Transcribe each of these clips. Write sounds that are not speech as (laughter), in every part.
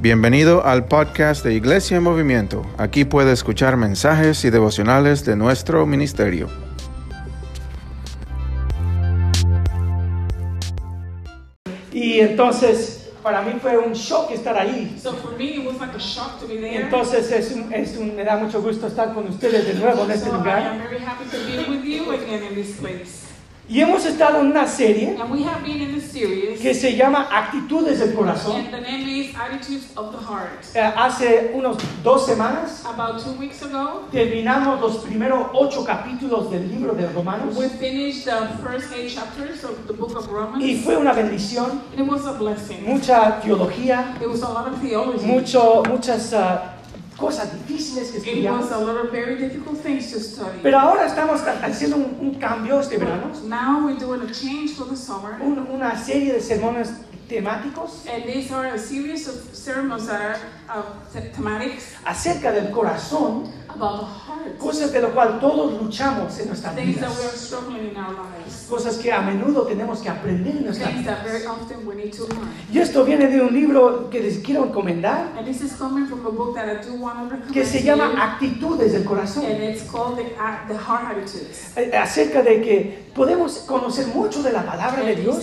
Bienvenido al podcast de Iglesia en Movimiento. Aquí puede escuchar mensajes y devocionales de nuestro ministerio. Y entonces, para mí fue un shock estar ahí. So for me, it was like a shock to be there. entonces es un- es un- me da mucho gusto estar con ustedes de nuevo en este so I lugar. am very happy to be with you again in this place. Y hemos estado en una serie And we have been in this series, que se llama Actitudes del Corazón. and the name is Attitudes of the Heart. Eh, Hace unos dos semanas About two weeks ago, terminamos los primeros ocho capítulos del libro de Romanos we finished the first eight chapters of the book of Romans. y fue una bendición, and it was a blessing. mucha teología, mucho, muchas ah, cosas difíciles que It estudiamos. was a lot of very difficult things to study. Pero ahora estamos haciendo un, un cambio este verano, Now we're doing a change for the summer. un- una serie de sermones temáticos And these are a series of sermons that are uh, the- thematics acerca del corazón. Cosas de lo cual todos luchamos en nuestras Things that we are vidas, struggling in our lives. cosas que a menudo tenemos que aprender en nuestras Things that very vidas. often we need to learn. Y esto viene de un libro que les quiero encomendar, que se llama. Actitudes del Corazón, And it's called the, the Heart Attitudes. eh, acerca de que podemos conocer mucho de la palabra de Dios,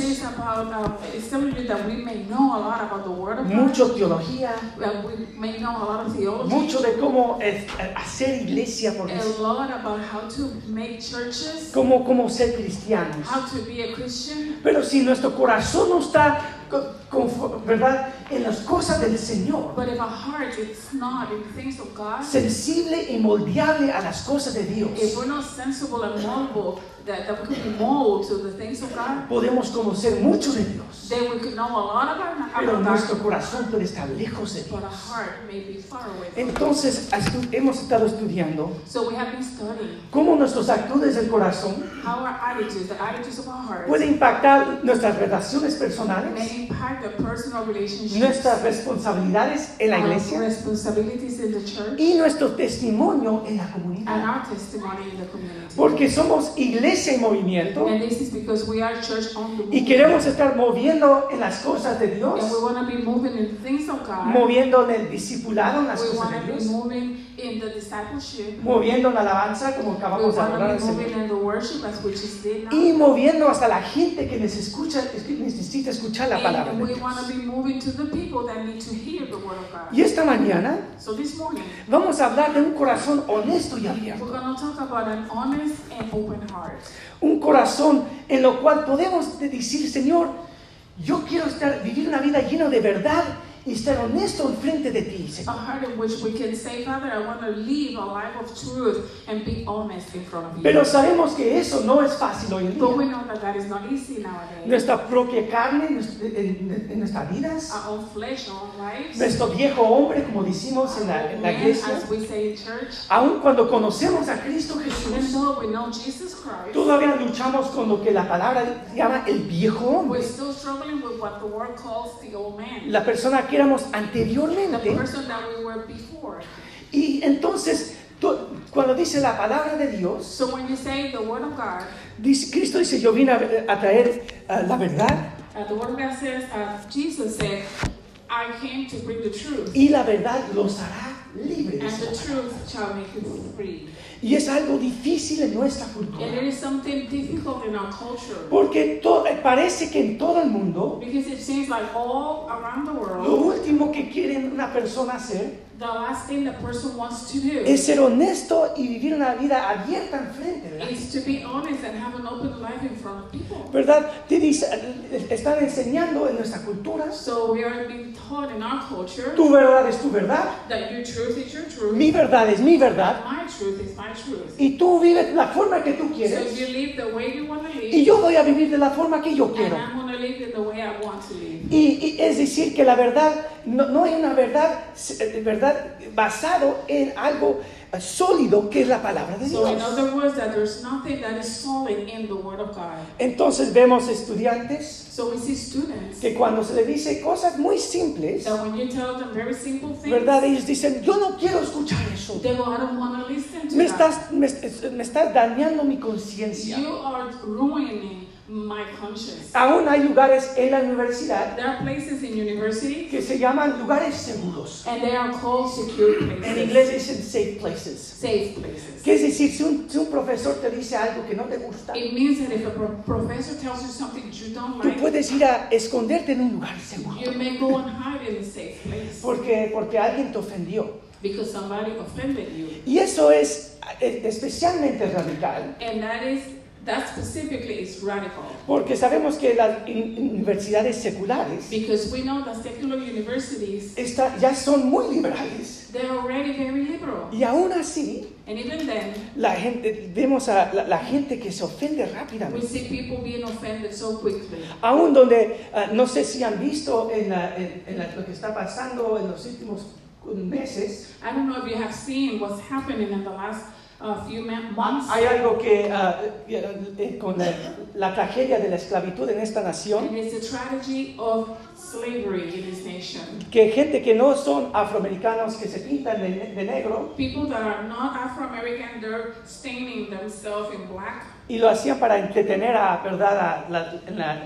um, mucho teología, mucho de cómo eh, hacer iglesia por a Jesús, lot about how to make churches, cómo, cómo ser cristianos. how to be a Christian. Pero si nuestro corazón no está, ¿verdad?, en las cosas del Señor, But if our heart is not in things of God, sensible y moldeable a las cosas de Dios, and that, that we could be molded to the things of God, podemos conocer mucho de Dios. then we could know a lot about, Pero nuestro God, corazón puede estar lejos de but Dios. our heart may be far away from. Entonces, hemos estado estudiando So we have been studying cómo nuestras actitudes del corazón how our attitudes, the attitudes of our heart, pueden impactar nuestras relaciones personales, may impact the personal relationships, nuestras responsabilidades en la our iglesia responsibilities in the church, y nuestro testimonio en la and comunidad. our testimony in the community. Porque somos iglesia en movimiento And this is because we are church on the move. y queremos estar moviendo en las cosas de Dios, And we want to be moving in things of God. moviendo en el discipulado en las We cosas want de to be Dios, moving in the discipleship. moviendo en la alabanza como acabamos de now. Y moviendo hasta la gente que les escucha, que necesita escuchar la palabra de Dios. want to be moving to the people that need to hear the word of God. Y esta mañana So this morning, vamos a hablar de un corazón honesto y we're abierto. going to talk about an honest and open heart. Un corazón en lo cual podemos decir, Señor, yo quiero estar, vivir una vida llena de verdad y estar honesto enfrente de ti, A heart in which we can say, Father, I want to live a life of truth and be honest in front of you. Pero sabemos que eso no es fácil hoy en But we día. know that that is not easy nowadays. Nuestra propia carne en, nuestras vidas, Our own flesh, our own lives. nuestro viejo hombre, como decimos en la, en la Men, iglesia, as we say in church, aun cuando conocemos a Cristo even Jesús, though we know Jesus Christ, todavía luchamos con lo que la palabra llama el viejo hombre. we're still struggling with what the calls the old man, La persona que éramos the anteriormente. Y entonces, cuando dice la palabra de Dios, So when you say the word of God, dice, Cristo dice, yo vine a, traer ah, la verdad uh, uh, Jesus said, I came to bring the truth, y la verdad los hará libres. And. Y es algo difícil en nuestra And cultura. it is something difficult in our culture. Porque to- parece que en todo el mundo, Because it seems like all around the lo world, último que quiere una persona hacer the last thing the person wants to do es ser honesto y vivir una vida abierta enfrente. ¿verdad? is to be honest and have an open life in front of people. ¿Verdad? Te están enseñando en nuestra cultura, So we are being taught in our culture tu verdad es tu verdad, that your truth is your truth, mi verdad es mi verdad, my truth is my truth. y tú vives la forma que tú So quieres, you live the way you want to y live, yo voy a vivir de la forma que yo and quiero. I'm going to live in the way I want to live. Y, y es decir, que la verdad no, no hay una verdad, eh, verdad basado en algo eh, sólido que es la palabra de Dios. other words, that there's nothing that is solid in the Word of God. Entonces vemos estudiantes So we see students que cuando se les dice cosas muy simples, that when you tell them very simple things, ¿verdad? Ellos dicen, yo no quiero escuchar eso. Me estás, me, me estás dañando mi conciencia. My conscience. Aún hay lugares en la universidad There are places in university que se llaman lugares seguros. and they are called secure En places. inglés dicen safe places. Safe places. ¿Qué es decir? Si un, si un profesor te dice algo que no te gusta, It means that if a pro- professor tells you something that you don't tú like, puedes ir a esconderte en un lugar seguro. you may go and hide in a safe place Porque, porque alguien te ofendió. because somebody offended you. Y eso es eh, especialmente radical. And that is, that specifically is radical. Porque sabemos que las universidades seculares Because we know that secular universities, está- ya son muy liberales. they're already very liberal. Y aún así, And even then, la gente, vemos a la, la gente que se ofende we rápidamente. see people being offended so quickly. Aún donde, ah, no sé si han visto en, la- en- en la- lo que está pasando en los últimos meses, I don't know if you have seen what's happening in the last uh, few months. hay algo que eh, con la, la tragedia de la esclavitud en esta nación, And it's a tragedy of slavery in this nation. que gente que no son afroamericanos, que se pintan de, de negro, People that are not Afro-American, they're staining themselves in black. y lo hacían para entretener a, ¿verdad? a, la, la-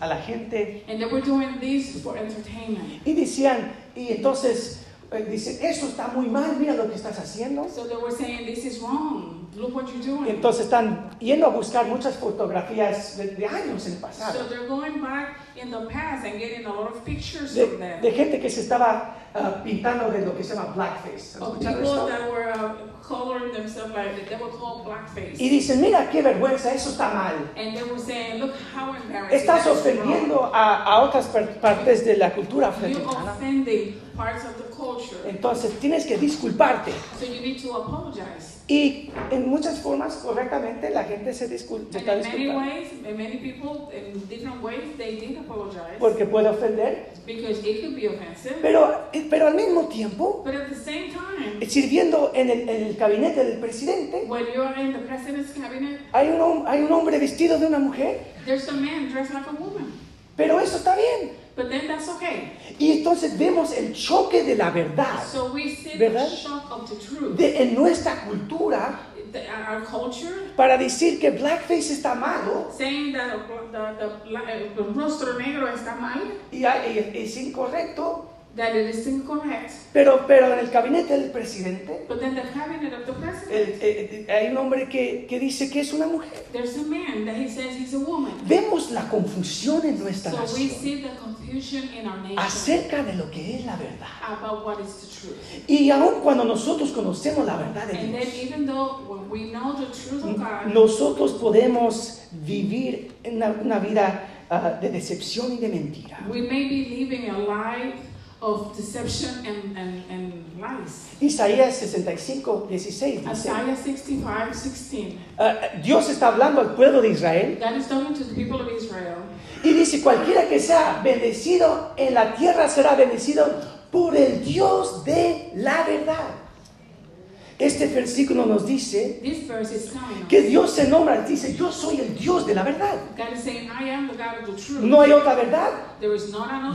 a la gente, And they were doing this for entertainment. y decían, y entonces dicen, eso está muy mal, mira lo que estás haciendo. So they were saying, this is wrong. Look what you're doing. entonces están yendo a buscar muchas fotografías de, de años en el So pasado, they're going back in the past and getting a lot of pictures de, of them. de gente que se estaba ah, pintando de lo que se llama blackface. ¿Han Of escuchado people esto? that were uh, coloring themselves like they were called blackface. Y dicen, mira qué vergüenza, eso está mal. And they were saying, look how embarrassing. Estás ofendiendo a, a otras par- partes de la cultura You're africana. offending parts of the culture. Entonces tienes que disculparte. So you need to apologize. Y en muchas formas, correctamente, la gente se, discul- se está disculpando. ways, in many people, in different ways, they did apologize Porque puede ofender. because it could be offensive. Pero, pero al mismo tiempo, But at the same time, sirviendo en el, en el gabinete del presidente, when you're in the president's cabinet, hay un, hay un hombre vestido de una mujer. there's a man dressed like a woman. Pero eso está bien. But then that's okay. Y entonces vemos el choque de la verdad So we see ¿Verdad? the shock of the truth. de, en nuestra cultura The- our our culture para decir que blackface está malo saying that the, the, the, el rostro negro está mal, y y es incorrecto, that it is incorrect. pero, pero en el gabinete del presidente But then the cabinet of the president, hay un hombre que, que dice que es una mujer. there's a man that he says he's a woman. Vemos la confusión en nuestra So we nación see the confusion in our nation acerca de lo que es la verdad. about what is the truth. Y aun cuando nosotros conocemos la verdad de And then Dios, even though when we know the truth of God, nosotros podemos vivir una, una vida ah, de decepción y de mentira. we may be living a life of deception and, and, and lies. Isaías 65, 16 dice, Isaiah 65, 16. ah, Dios está hablando al pueblo de Israel God is talking to the people of Israel. y dice, cualquiera que sea bendecido en la tierra será bendecido por el Dios de la verdad. Este versículo nos dice que Dios se nombra, dice, yo soy el Dios de la verdad. No hay otra verdad.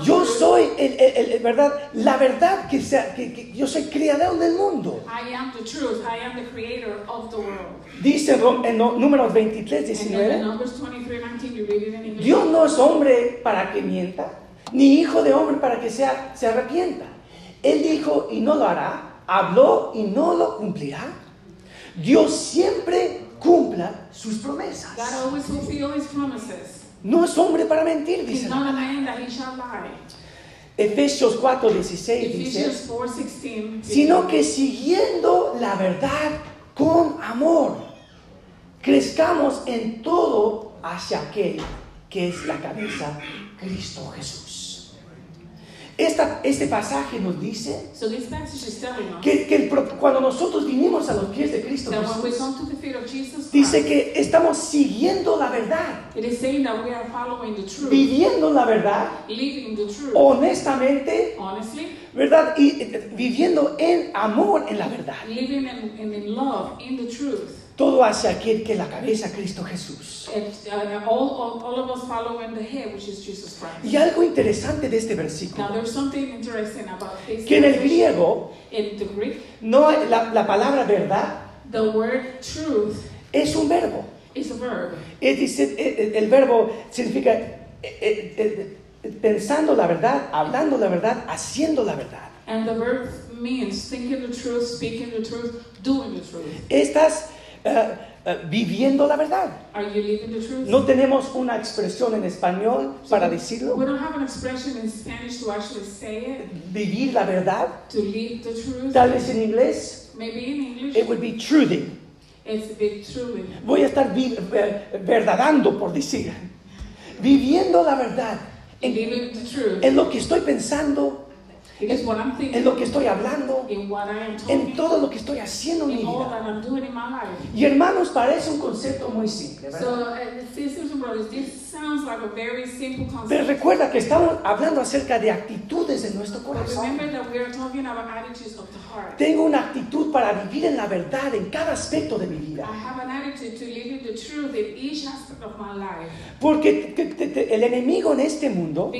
Yo soy el, el- el- verdad, la verdad que, sea, que, que yo soy creador del mundo. Dice en números 23, And then 19. in Numbers 23, 19, you read it in English. Dios no es hombre para que mienta, ni hijo de hombre para que sea, se arrepienta. Él dijo y no lo hará, habló y no lo cumplirá. Dios siempre cumpla sus promesas. God always his promises. No es hombre para mentir, dice. la not a palabra. man that he shall lie. Efesios 4, 16 dice, Ephesians 4, 16. sino que siguiendo la verdad con amor, crezcamos en todo hacia aquel que es la cabeza, Cristo Jesús. Esta- este pasaje nos dice So que, que el pro- cuando nosotros vinimos a los pies de Cristo that when we Jesús, come to the feet of Jesus dice Christ, que estamos siguiendo la verdad, it is saying that we are following the truth, viviendo la verdad, living the truth. honestamente, Honestly, ¿verdad? Y eh, viviendo en amor en la verdad. living in, in, in love, in the truth. Todo hacia aquel que es la cabeza, Cristo Jesús. Uh, all, all, all of us following the head, which is Jesus Christ. Y algo interesante de este versículo, there's something interesting about this. que en el griego, In the Greek, no la, la palabra verdad the word truth es un verbo. It's a verb. Es decir, el, el verbo significa eh, eh, eh, pensando la verdad, hablando la verdad, haciendo la verdad. And the verb means thinking the truth, speaking the truth, doing the truth. Estás eh, eh, viviendo la verdad. Are you living the truth? No tenemos una expresión en español para decirlo. We don't have an expression in Spanish to actually say it, Vivir la verdad. to live the truth. Tal vez en inglés, Maybe in English, it would be truthing. it's a bit true. Voy a estar eh, verdadando, por decir. Viviendo la verdad. En, Living the truth. en lo que estoy pensando, what I'm en thinking, lo que estoy hablando, in what I am en talking, todo lo que estoy haciendo en mi vida. Y hermanos, parece un concepto muy simple, ¿verdad? So, sisters and brothers, this sounds like a very simple Pero concept. recuerda que estamos hablando acerca de actitudes de nuestro corazón. remember that we are talking about attitudes of the heart. Tengo una actitud para vivir en la verdad en cada aspecto de mi I vida. have an attitude to live in the truth in each aspect of my life. Porque el enemigo en este mundo,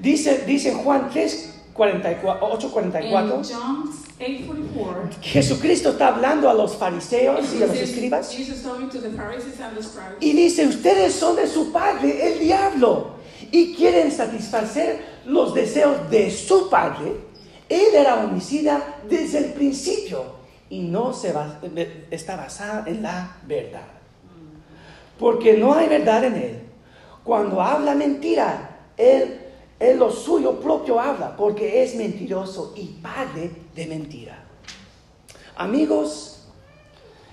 Dice, dice Juan 3, 44, 8, in 44, John 8:44, Jesucristo está hablando a los fariseos y a los escribas. Y dice, ustedes son de su padre, el diablo, y quieren satisfacer los deseos de su padre. Él era homicida desde el principio y no se está basado en la verdad. Porque no hay verdad en él. Cuando habla mentira, él, él lo suyo propio habla, porque es mentiroso y padre de mentira. Amigos,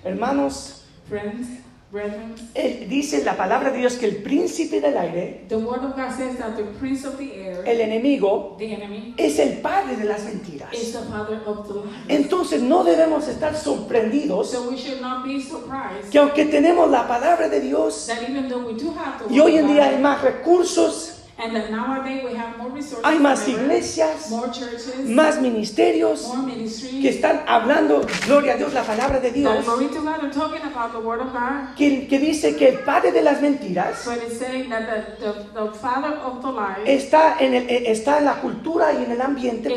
hermanos, Friends, brethren, él dice la palabra de Dios que el príncipe del aire, the word of God says that the prince of the air, el enemigo, the enemy, es el padre de las mentiras. is the father of the. Entonces no debemos estar sorprendidos So we should not be surprised que aunque tenemos la palabra de Dios that even though we do have the y hoy word en día hay más recursos, and that nowadays we have more resources, hay más iglesias, más ministerios que están hablando, gloria a Dios, la palabra de Dios, que, que dice que el padre de las mentiras está en, el- eh, está en la cultura y en el ambiente,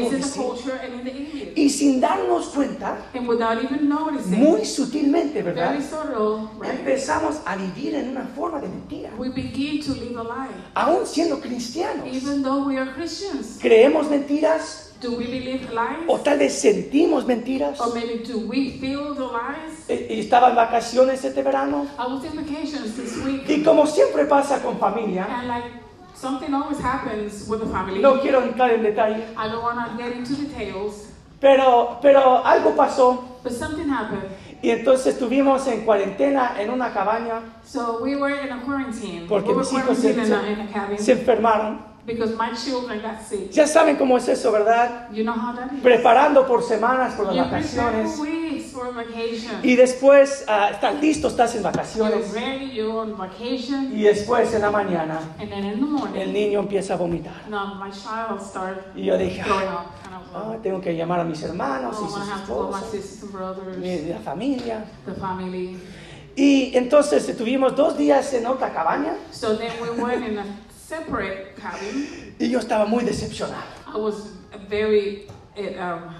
y sin darnos cuenta, And without even noticing, muy sutilmente, ¿verdad? very subtle, right? Empezamos a vivir en una forma de mentira, We begin to live a lie. aún siendo cristianos. Even though we are Christians, Creemos mentiras do we believe lies? o tal vez sentimos mentiras. Or maybe do we feel the lies? Eh, y Estaba en vacaciones este verano I was in vacations this week, y como siempre pasa con familia, and like something always happens with the family. no quiero entrar en detalle, I don't want to get into details, pero, pero algo pasó but something happened. y entonces estuvimos en cuarentena en una cabaña So we were in a quarantine. porque we were mis hijos se, cabin se enfermaron. Because my children got sick. Ya saben cómo es eso, ¿verdad? You know how that is. Preparando por semanas por las You vacaciones for weeks for vacation. y después ah, estás listo, estás en You're vacaciones ready, you're on vacation, y después en la mañana and then in the morning, el niño empieza a vomitar. now my child started Y yo dije, "Ah, tengo que llamar a mis hermanos oh, y sus esposos, sisters and brothers, mi- la familia. the family. Y entonces estuvimos dos días en otra cabaña So then we went in a separate cabin. y yo estaba muy decepcionado I was very uh, um,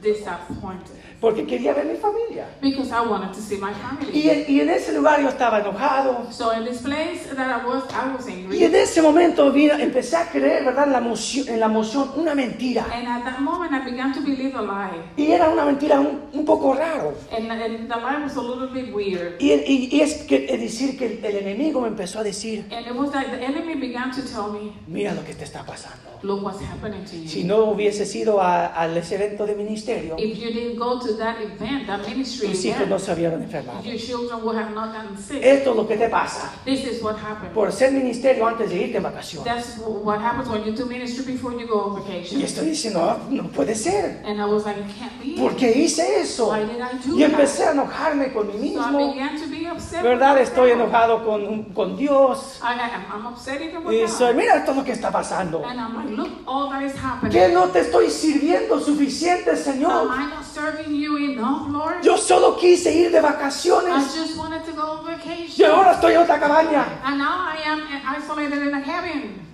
disappointed porque quería ver mi familia. because I wanted to see my family. Y, en- y en ese lugar yo estaba enojado. So in this place that I was, I was Y angry. en ese momento vino- empecé a creer, ¿verdad? En la, emoción, en la emoción, una mentira. And at that moment, I began to believe a lie. Y era una mentira un, un poco raro. And, and the lie was a little bit weird. Y, y- y es, que, es decir que el, el enemigo me empezó a decir, And it was like the enemy began to tell me, mira lo que te está pasando. look what's happening to Si you. no hubiese sido a- al ese evento de ministerio, If you didn't go to that event, that ministry tus hijos event, no se hubieran enfermado. your children would have not gotten sick. Esto es lo que te pasa This is what por ser ministerio antes de irte en vacaciones. That's wh- what happens when you do ministry before you go on vacation. Y estoy diciendo, "Ah, no puede ser. And I was like, it can't be. ¿Por qué hice eso? Why did I do Y empecé that? a enojarme con mí So I mismo. began to be upset. ¿Verdad? Estoy enojado con, con Dios. I, I'm upset even Y soy, mira es lo que está pasando. And I'm like, look, all that is happening. ¿Qué no te estoy sirviendo suficiente, Am Señor? I not serving you enough, Lord? Yo solo quise ir de I vacaciones just wanted to go on y vacation. ahora estoy en otra cabaña And now I am isolated in a cabin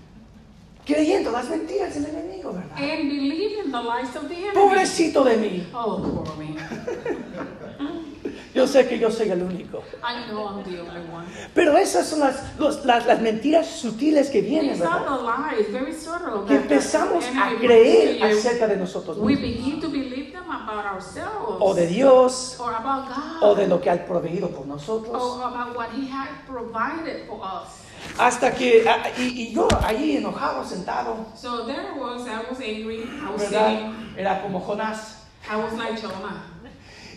creyendo las mentiras del enemigo, ¿verdad? and believing the lies of the enemy. Pobrecito de mí. Oh, poor me. (laughs) Yo sé que yo soy el único. I know I'm the only one. Pero esas son las, los- las, las mentiras sutiles que vienen, lies, very subtle. Que empezamos a creer acerca de nosotros We mismos. begin to believe them about ourselves. O de Dios, or about God. o de lo que ha proveído por nosotros. or about what He had provided for us. Hasta que, y, y yo allí enojado, sentado, So there was, I was angry, I was ¿verdad? sitting, Era como Jonás. I was like Jonah.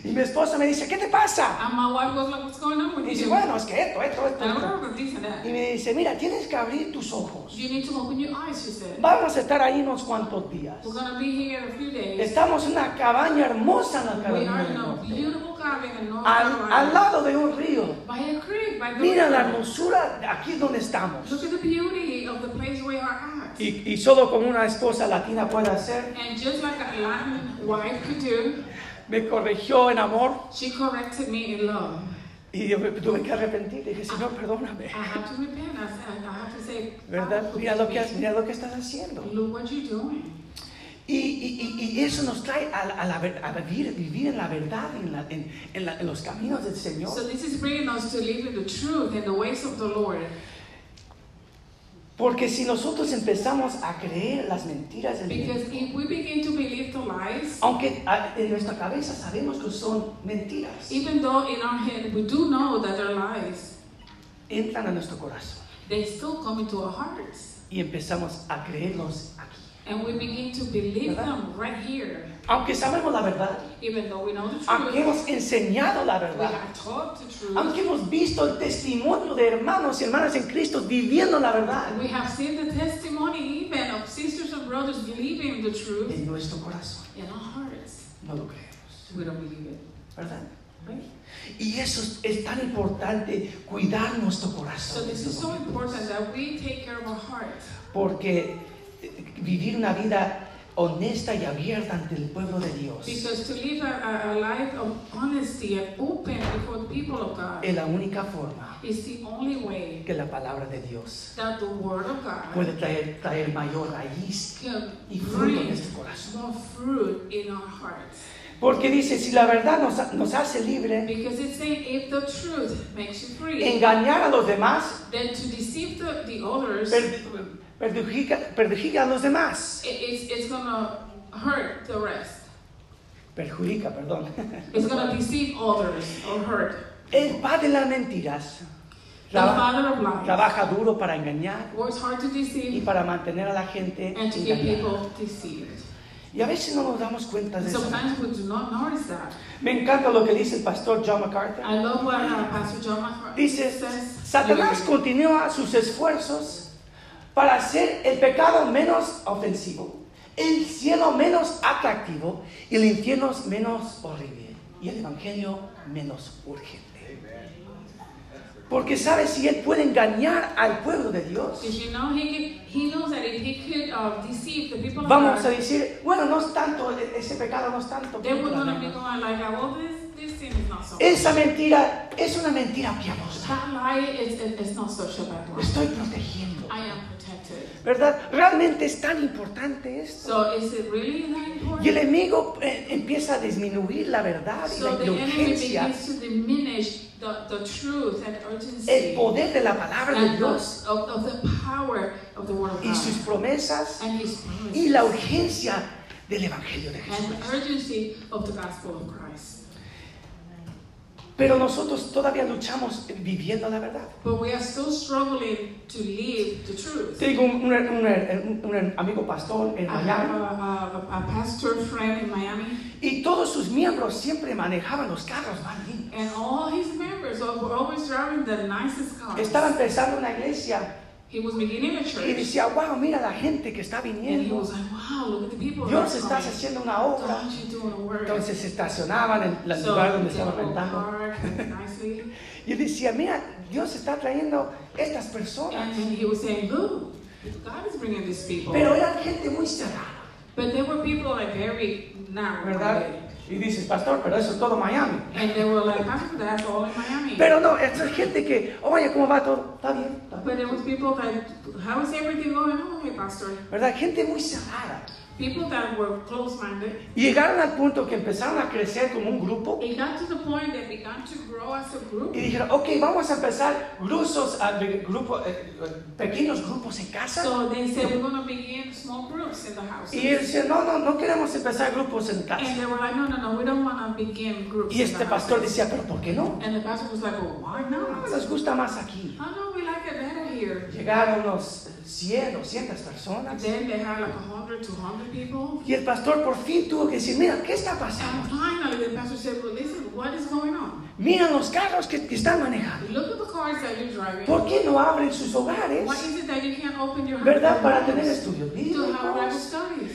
Y mi esposa me dice, ¿qué te pasa? And my wife was like, what's going on Y dice, you? bueno, es que esto, esto, esto, And I esto. that. Y me dice, mira, tienes que abrir tus ojos. You need to open your eyes, she said. Vamos a estar ahí unos cuantos días. We're going to be here in a few days. Estamos en una cabaña hermosa en la We Carolina are del in a Norte. beautiful cabin in North Al, al lado de un río. By a creek, by the Mira la river. hermosura de aquí donde estamos. Look at the beauty of the place we are at. Y, y solo como una esposa latina puede hacer, And just like a Latin wife could do, me corrigió en amor she corrected me in love. y yo me tuve que arrepentir. Dije, Señor, perdóname. I have to repent. I, I have to say, ¿Verdad? "Father, Mira lo que, forgive me." mira lo que estás haciendo. Look what you're doing. Y, y- y- eso nos trae a, a la a vivir, vivir en la verdad, en, la- en- en la- en los caminos del Señor. So this is bringing us to live in the truth and the ways of the Lord. Porque si nosotros empezamos a creer las mentiras del Because enemigo, if we begin to believe the lies, aunque a- en nuestra cabeza sabemos que son mentiras, even though in our head we do know that they're lies, entran a nuestro corazón they still come into our hearts. y empezamos a creerlos aquí. And we begin to believe ¿Verdad? them right here. Aunque sabemos la verdad, Even though we know the aunque hemos enseñado la we verdad, have taught the truth, aunque hemos visto el testimonio de hermanos y hermanas en Cristo viviendo la verdad we have seen the testimony even of sisters and brothers believing the truth en nuestro corazón, in our hearts. no lo creemos, We don't believe it. ¿verdad? Y eso es, tan importante, cuidar nuestro So corazón. this is so important that we take care of our heart. Porque vivir una vida honesta y abierta ante el pueblo de Dios Because to live a, life of honesty and open before the people of God es la única forma is the only way que la palabra de Dios that the Word of God puede traer, traer mayor raíz y fruto en este corazón. more fruit in our hearts. Porque dice, si la verdad nos, ha- nos hace libre, saying if the truth makes you free, engañar a los demás then to deceive the, the others, perjudica, perjudica a los demás. it, it's, it's going to hurt the rest. Perjudica, perdón. (laughs) It's going to deceive others or hurt. El padre de las mentiras The traba- father of lies trabaja duro para engañar works hard to y deceive para mantener a la gente and to keep engañada. people deceived. Y a veces no nos damos cuenta de eso. Sometimes we do not notice that. Me encanta lo que dice el pastor John MacArthur. I love what uh, Pastor John MacArthur Dice, says. Satanás continúa sus esfuerzos para hacer el pecado menos ofensivo, el cielo menos atractivo y el infierno menos horrible y el evangelio menos urgente. Porque sabe si él puede engañar al pueblo de Dios. Did you know he could, he knows that if he could uh, the Vamos a decir, bueno, no es tanto, e- ese pecado no es tanto. so. Esa mentira es una mentira piadosa. Lie not estoy protegiendo. I am. ¿Verdad? Realmente es tan importante esto. So is it really that important? Y el enemigo eh, empieza a disminuir la verdad y So la diminish the, the truth and urgency el poder de la palabra de Dios of, of the power of the word of y sus promesas and his y la urgencia del evangelio de Jesús. the urgency of the gospel of Christ. Pero nosotros todavía luchamos viviendo la verdad. But we are still struggling to live the truth. Tengo un, un- un- un- un amigo pastor en I have Miami a, a, a pastor friend in Miami, y todos sus miembros siempre manejaban los carros más lindos. and all his members were always driving the nicest cars. Estaba empezando una iglesia He was beginning a y church, decía, wow, mira la gente que está viniendo. like, "Wow, Dios está haciendo una obra. God, you're doing a work." Entonces se estacionaban en el So lugar donde estaban rentando. (laughs) Y él decía, mira, Dios está trayendo estas personas. saying. Pero eran gente muy cerrada, But there were people like very ¿verdad? Y dices, pastor, pero eso es todo Miami. and they were like, "Pastor, that's all in Miami." Pero no, es gente que, oye, ¿cómo va todo? Está bien, está bien. But there was people that, "How is everything going hey, Pastor?" ¿Verdad? Gente muy cerrada. People that were close-minded. Y llegaron al punto que empezaron a crecer como un grupo It got to the point they began to grow as a group. y dijeron, ok, vamos a empezar grupos, grupo, eh, pequeños grupos en casa. So they said we're going to begin small groups in the house. Y él decía, no, no, no queremos empezar grupos en And casa. they were like, no, no, no, we don't want to begin groups. Y in the este house. pastor decía, pero ¿por qué no? And the pastor was like, well, why not? Nos gusta más aquí. Oh, no, we like it better here. Llegaron unos 100, 200 personas. Then they had like 100, 200 people. Y el pastor por fin tuvo que decir, mira, ¿qué está And pasando? finally, the pastor said, well, listen, what is going on? Mira los carros que, que están manejando. Look at the cars that you're driving. ¿Por qué no abren sus hogares? Why is it that you can't open your ¿Verdad? Para tener estudios bíblicos,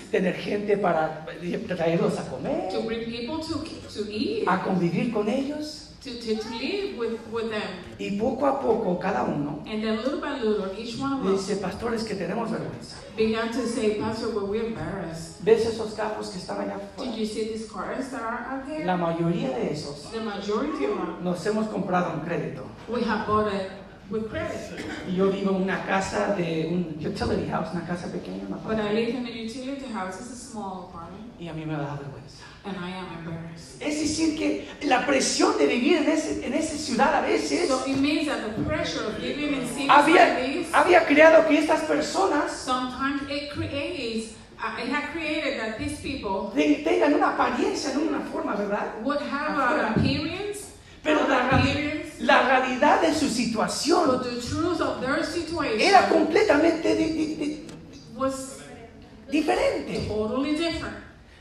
tener gente para traerlos a comer, To bring people to, to eat, a convivir con ellos. To, to, to live with, with them. Y poco a poco cada uno And then little by little, each one of le us dice, pastores, que tenemos vergüenza. began to say, Pastor, well, we're embarrassed. ¿Ves esos carros que están allá Did afuera? you see these cars that are out there? La mayoría de esos The majority of them, nos hemos comprado un crédito. we have bought it with credit. Y yo vivo en una casa de un utility house, una casa pequeña, una But I live in a utility house. It's a small apartment. y a mí me da vergüenza. And I am embarrassed. Es decir, que la presión de vivir en, ese, en esa ciudad a veces So it means that the pressure of living in cities like había, this, había creado que estas personas sometimes it creates, uh, it had created that these people te- tengan una apariencia en una forma, ¿verdad? would have an appearance, Pero la, appearance, la realidad de su but situación the truth of their situation era completamente di- di- di- was diferente, totally different.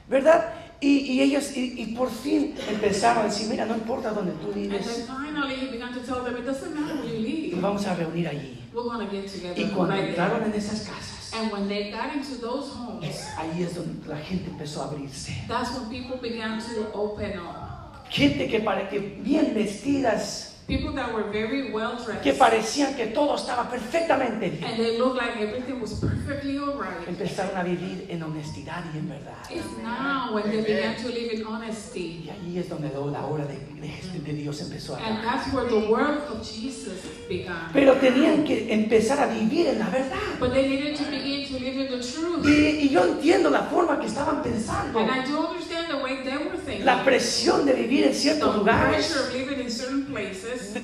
¿verdad? Y, y ellos, y, y por fin empezaron a decir, mira, no importa donde tú And vives, then finally he began to tell them, it doesn't matter where you nos vamos a reunir allí. we're going to get together Y cuando entraron en esas casas, And when they got into those homes, ahí es donde la gente empezó a abrirse. that's when people began to open up. Gente que, para, que bien vestidas, People that were very well dressed. que parecían que todo estaba perfectamente bien, And they looked like everything was perfectly alright. empezaron a vivir en honestidad y en verdad. It's now when they began to live in honesty. Y ahí es donde la obra de, de- de Dios empezó a And that's where the work of Jesus began. Pero tenían que empezar a vivir en la verdad. But they needed to begin to live in the truth. Y, y yo entiendo la forma que estaban pensando. And I do understand the way they were thinking. La presión de vivir en ciertos The lugares. pressure of living in certain places.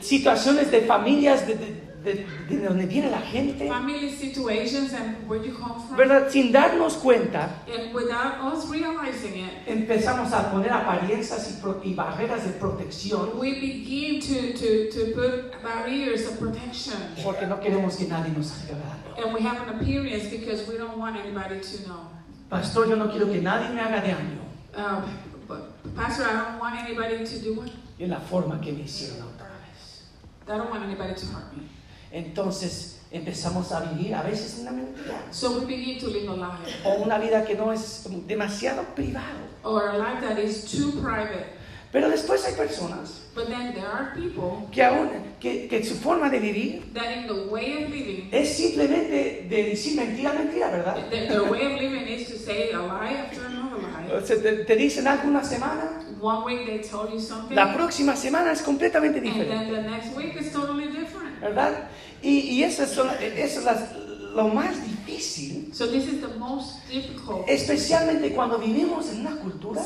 Situaciones de familias de, de- de- de donde viene la gente. Family situations and where you come from. ¿Verdad? Sin darnos cuenta, And without us realizing it, empezamos a poner apariencias y, pro- y barreras de protección we begin to, to, to put barriers of protection. porque no queremos que nadie nos haga. And we have an appearance because we don't want anybody to know. Pastor, yo no quiero que nadie me haga daño Um, but Pastor, I don't want anybody to do what? En la forma que me hicieron otra vez. I don't want anybody to hurt me. Entonces empezamos a vivir a veces una mentira So we begin to live a lie o una vida que no es demasiado privado. or a life that is too private. Pero después hay personas But then there are people que aún, que, que su forma de vivir that in the way of living, es simplemente de decir mentira, mentira, ¿verdad? their, their way of living is to say a lie after another lie. O sea, te, te dicen algo una semana, One week they told you something, la próxima semana es completamente and diferente, then the next week is totally different. ¿verdad? Y, y eso es, son- eso es las- lo más difícil, So this is the most difficult, especialmente cuando vivimos en una cultura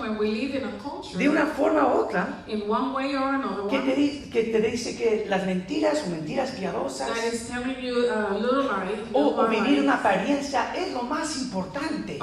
when we live in a culture, de una forma u otra in one way or another, que te, one, que te dice que las mentiras o mentiras piadosas that is telling you little lie, o, o vivir una apariencia es lo más importante.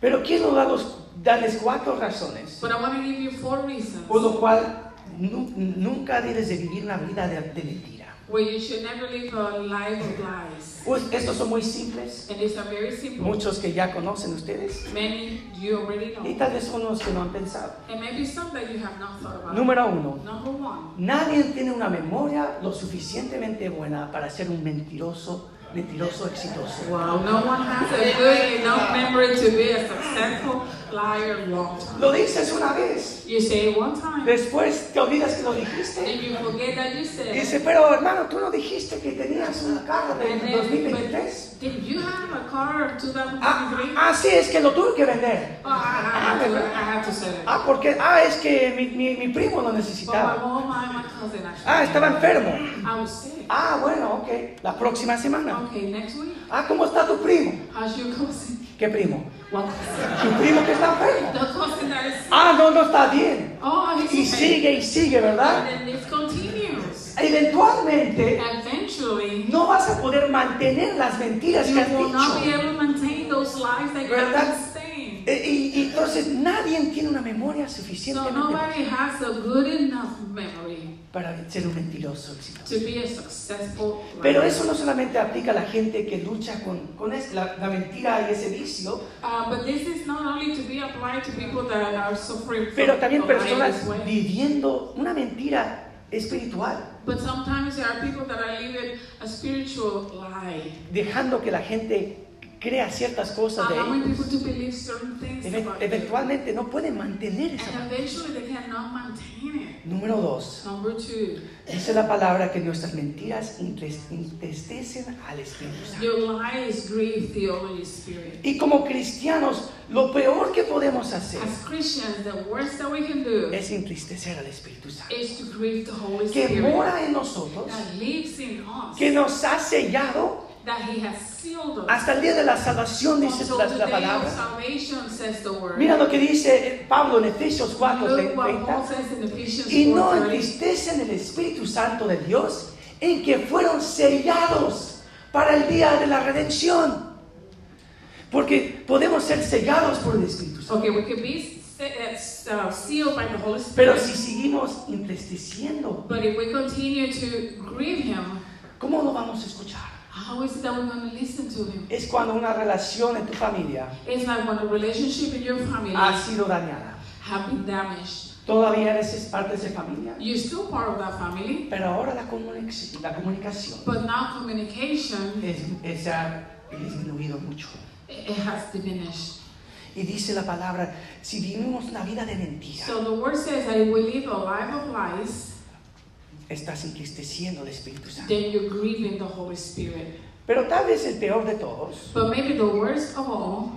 Pero quiero daros- darles cuatro razones. Por lo cual nu- nunca debes de vivir una vida de, de mentira. where you should never live a life of lies. Pues estos son muy simples, And these are very simple. muchos que ya conocen ustedes Many you already y know. tal vez unos que no han pensado. And maybe some that you have not thought about. Número uno, Number one, nadie tiene una memoria lo suficientemente buena para ser un mentiroso, mentiroso exitoso. wow, no one has a good enough memory to be a successful liar long time. Lo dices una vez, You say it one time, después te olvidas que lo dijiste. and you forget that you said. Dice, pero hermano, tú no dijiste que tenías un carro then, 2023. but did you have a car of 2023? Ah, ah, sí, es que lo tuve que vender. Oh, I, have to, I have to say it. Ah, porque, ah, es que mi, mi, mi primo lo necesitaba. mom, my, my cousin actually. Ah, estaba enfermo. I was sick. Ah, bueno, ok. La próxima semana. Okay, next week. Ah, ¿cómo está tu primo? How's your cousin? ¿Qué primo? Tu primo que está enfermo. The cousin that is Ah, no, no está bien. Oh, Y sigue y sigue, ¿verdad? And then it continues. Eventualmente Eventually, no vas a poder mantener las mentiras you que has will not be dicho. able to maintain those lies that you have Y, y entonces nadie tiene una memoria memory para ser un mentiroso exitoso. Pero eso no solamente aplica a la gente que lucha con, con la, la mentira y ese vicio, suffering pero también personas viviendo una mentira espiritual, But sometimes there are people that are living a spiritual lie, dejando que la gente crea ciertas cosas de ellos. Eventualmente no pueden mantener esa. Número dos, dice la palabra que nuestras mentiras entristecen al Espíritu Santo. Y como cristianos, lo peor que podemos hacer es entristecer al Espíritu Santo, que mora en nosotros, que nos ha sellado that He has sealed us. hasta el día de la salvación, dice Until la, palabra. salvation, says the word. Mira lo que dice eh, Pablo en Efesios 4, Look what Paul 30. says in Ephesians Y no 4:30. entristecen el Espíritu Santo de Dios en que fueron sellados para el día de la redención. Porque podemos ser sellados por el Espíritu Santo. Okay, we can be se- uh, sealed by the Holy Pero Spirit. si seguimos entristeciendo, But if we continue to grieve Him, ¿cómo lo vamos a escuchar? How is it that we're going to listen to Him? Es cuando una relación en tu familia It's like when a relationship in your family ha sido dañada. have been damaged. Todavía eres parte de esa familia, You're still part of that family, pero ahora la, comunic- la comunicación but now communication es, es, ha disminuido mucho. it has diminished. Y dice la palabra, si vivimos una vida de mentira, So the word says that if we live a life of lies, estás entristeciendo al Espíritu Santo. then you're grieving the Holy Spirit. Pero tal vez el peor de todos, But maybe the worst of all,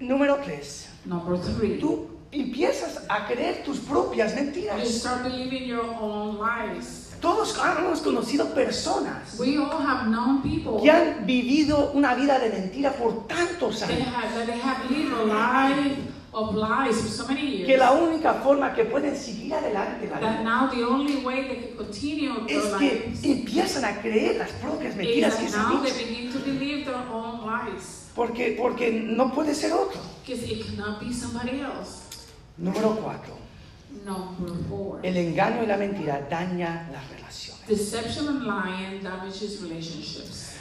número tres, number three, tú empiezas a creer tus propias you mentiras. start believing your own lies. Todos hemos conocido personas We all have known people que han vivido una vida de mentira por tantos años, have, that they have lived a life of lies for so many years. que la única forma que pueden seguir adelante that now the only way they can continue es their que lives empiezan a creer las propias is mentiras que that se han now they begin to believe their own lies. Porque, porque no puede ser otro. Because it cannot be somebody else. Número cuatro, Number four. el engaño y la mentira daña las relaciones. Deception and lying damages relationships.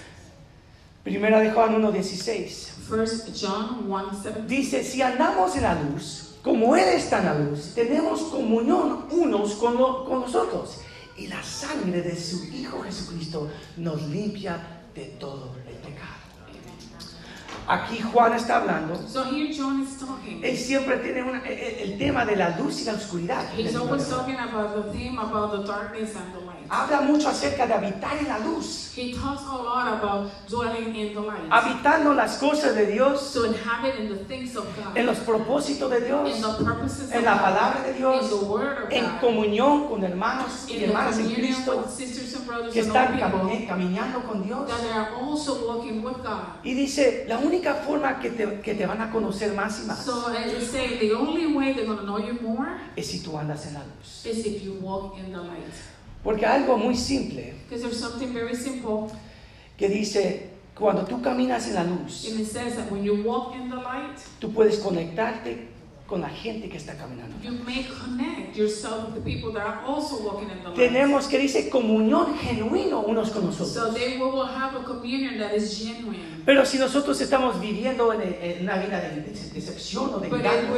Primera de Juan 1.16 First John 1 7. dice, si andamos en la luz, como Él está en la luz, tenemos comunión unos con, lo- con los otros. Y la sangre de su Hijo Jesucristo nos limpia de todo el pecado. Aquí Juan está hablando. So here John is talking. Él siempre tiene una- el, el tema de la luz y la oscuridad. He's always talking about the theme about the darkness and the light. Habla mucho acerca de habitar en la luz, He talks a lot about dwelling in the light. habitando las cosas de Dios, To inhabit in the things of God. en los propósitos de Dios, in the purposes en of la God, palabra de Dios, in the word of en God, comunión con hermanos y in hermanas en communion Cristo and que están caminando con Dios. that they are also walking with God. Y dice, la única forma que te, que te van a conocer más y más So as they say, the only way they're going to know you more es si tú andas en la luz. is if you walk in the light. Porque algo muy simple. Very simple, que dice, cuando tú caminas en la luz, and it says that when you walk in the light, tú puedes conectarte con la gente que está caminando. you may connect yourself with the people that are also walking in the light. Tenemos que dice comunión genuino unos con nosotros. So they will have a communion that is genuine. Pero si nosotros estamos viviendo en, en una vida de de- decepción o de engaño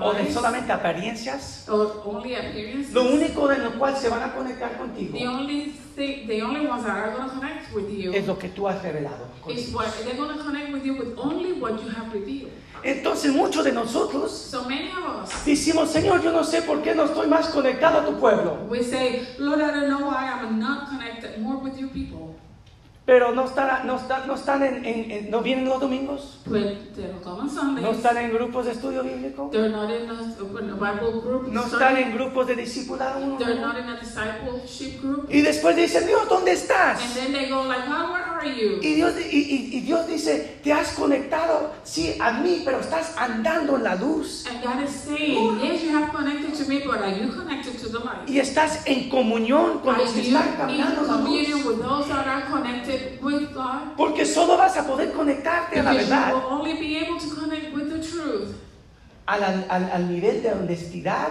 o de solamente apariencias, or only appearances, lo único en lo cual se van a conectar the contigo only thing, the only ones that are connect with you es lo que tú has revelado. is contigo. what they're going to connect with you with only what you have revealed. Entonces muchos de nosotros So many of us, decimos, Señor, yo no sé por qué no estoy más conectado a tu pueblo. we say, Lord, I don't know why I'm not connected more with you people. Pero no están, no están, no están en, en- en- no vienen los domingos, Sundays. no están en grupos de estudio bíblico, no están en grupos de discipulado. Y después dicen, Dios, ¿dónde estás? Y Dios, y, y- y Dios dice, te has conectado, sí, a mí, pero estás andando en la luz. Y estás en comunión con los que están caminando in en la luz. Porque solo vas a poder conectarte a la verdad will only be able to connect with the truth al, al- al nivel de honestidad